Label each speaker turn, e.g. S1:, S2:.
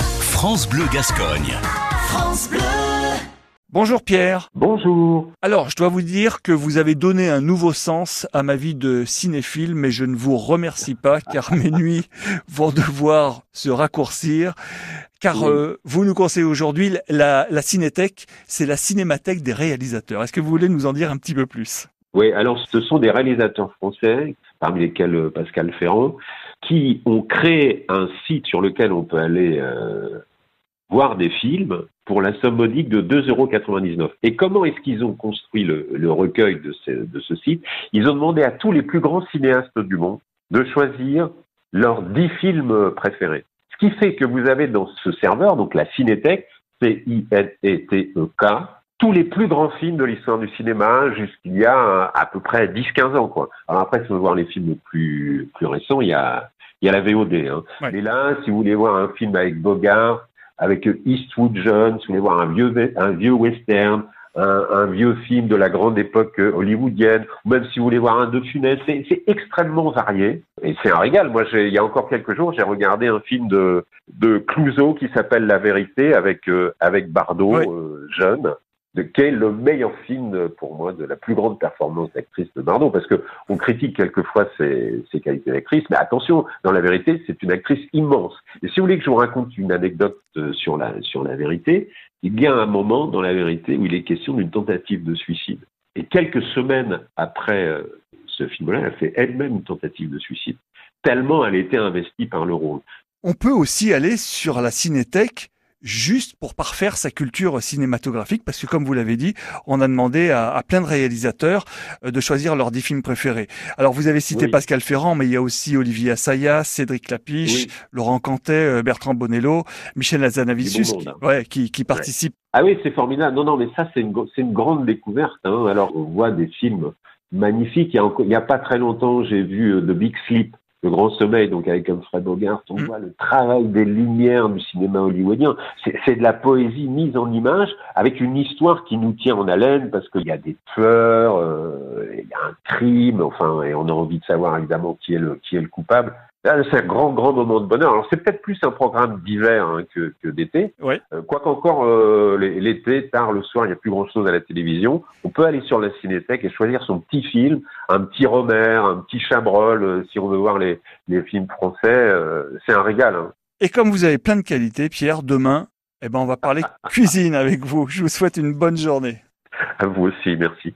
S1: France Bleu Gascogne.
S2: France Bleu.
S3: Bonjour Pierre.
S4: Bonjour.
S3: Alors, je dois vous dire que vous avez donné un nouveau sens à ma vie de cinéphile, mais je ne vous remercie pas car mes nuits vont devoir se raccourcir. Car
S4: Oui.
S3: euh, vous nous conseillez aujourd'hui la, la cinéthèque, c'est la cinémathèque des réalisateurs. Est-ce que vous voulez nous en dire un petit peu plus?
S4: Oui, alors ce sont des réalisateurs français, parmi lesquels euh, Pascal Ferrand, qui ont créé un site sur lequel on peut aller euh, voir des films pour la somme modique de 2,99 euros. Et comment est-ce qu'ils ont construit le, recueil de ce, site? Ils ont demandé à tous les plus grands cinéastes du monde de choisir leurs 10 films préférés. Ce qui fait que vous avez dans ce serveur, donc la Cinétech, C-I-N-E-T-E-K, tous les plus grands films de l'histoire du cinéma jusqu'il y a à peu près 10-15 ans. Quoi. Alors après, si on veut voir les films plus récents, il y a, il y a la VOD. Hein.
S3: Ouais.
S4: Mais là, si vous voulez voir un film avec Bogart, avec Eastwood John, si vous voulez voir un vieux, un vieux western, un, un vieux film de la grande époque euh, hollywoodienne, ou même si vous voulez voir un de Funès, c'est extrêmement varié. Et c'est un régal. Moi, il y a encore quelques jours, j'ai regardé un film de, de Clouseau qui s'appelle La Vérité avec, euh, avec Bardot, euh, jeune, de, qui est le meilleur film pour moi de la plus grande performance d'actrice de Bardot, parce que on critique quelquefois ses, qualités d'actrice, mais attention, dans La Vérité, c'est une actrice immense. Et si vous voulez que je vous raconte une anecdote euh, sur la, la vérité, il y a un moment dans La Vérité où il est question d'une tentative de suicide. Et quelques semaines après euh, ce film-là, elle a fait elle-même une tentative de suicide, tellement elle était investie par le rôle.
S3: On peut aussi aller sur la cinéthèque juste pour parfaire sa culture cinématographique, parce que comme vous l'avez dit, on a demandé à, à plein de réalisateurs euh, de choisir leurs dix films préférés. Alors vous avez cité
S4: Oui.
S3: Pascal Ferrand, mais il y a aussi Olivier Assayas, Cédric Lapiche,
S4: Oui.
S3: Laurent Cantet, euh, Bertrand Bonello, Michel Hazanavicius,
S4: Du bon
S3: qui, ouais, qui, qui participent.
S4: Ah oui, c'est formidable. Non, non, mais ça, c'est une, une grande découverte. hein. Alors, on voit des films magnifiques. Il y a, a pas très longtemps, j'ai vu euh, The Big Sleep, Le Grand Sommeil, donc avec Humphrey Bogart. On
S3: Mm.
S4: voit le travail des lumières du cinéma hollywoodien. C'est c'est de la poésie mise en image avec une histoire qui nous tient en haleine parce qu'il y a des tueurs, euh, il y a un crime, enfin, et on a envie de savoir évidemment qui est le, qui est le coupable. Là, C'est un grand, grand moment de bonheur. Alors, c'est peut-être plus un programme d'hiver hein, que, que d'été.
S3: Ouais.
S4: Euh, quoi qu'encore, euh, l'é- l'été, tard le soir, il n'y a plus grand-chose à la télévision. On peut aller sur la cinéthèque et choisir son petit film, un petit Romer, un petit Chabrol, euh, si on veut voir les, les films français. euh, c'est un régal. hein.
S3: Et comme vous avez plein de qualités, Pierre, demain, eh ben, on va parler cuisine avec vous. Je vous souhaite une bonne journée.
S4: À vous aussi, merci.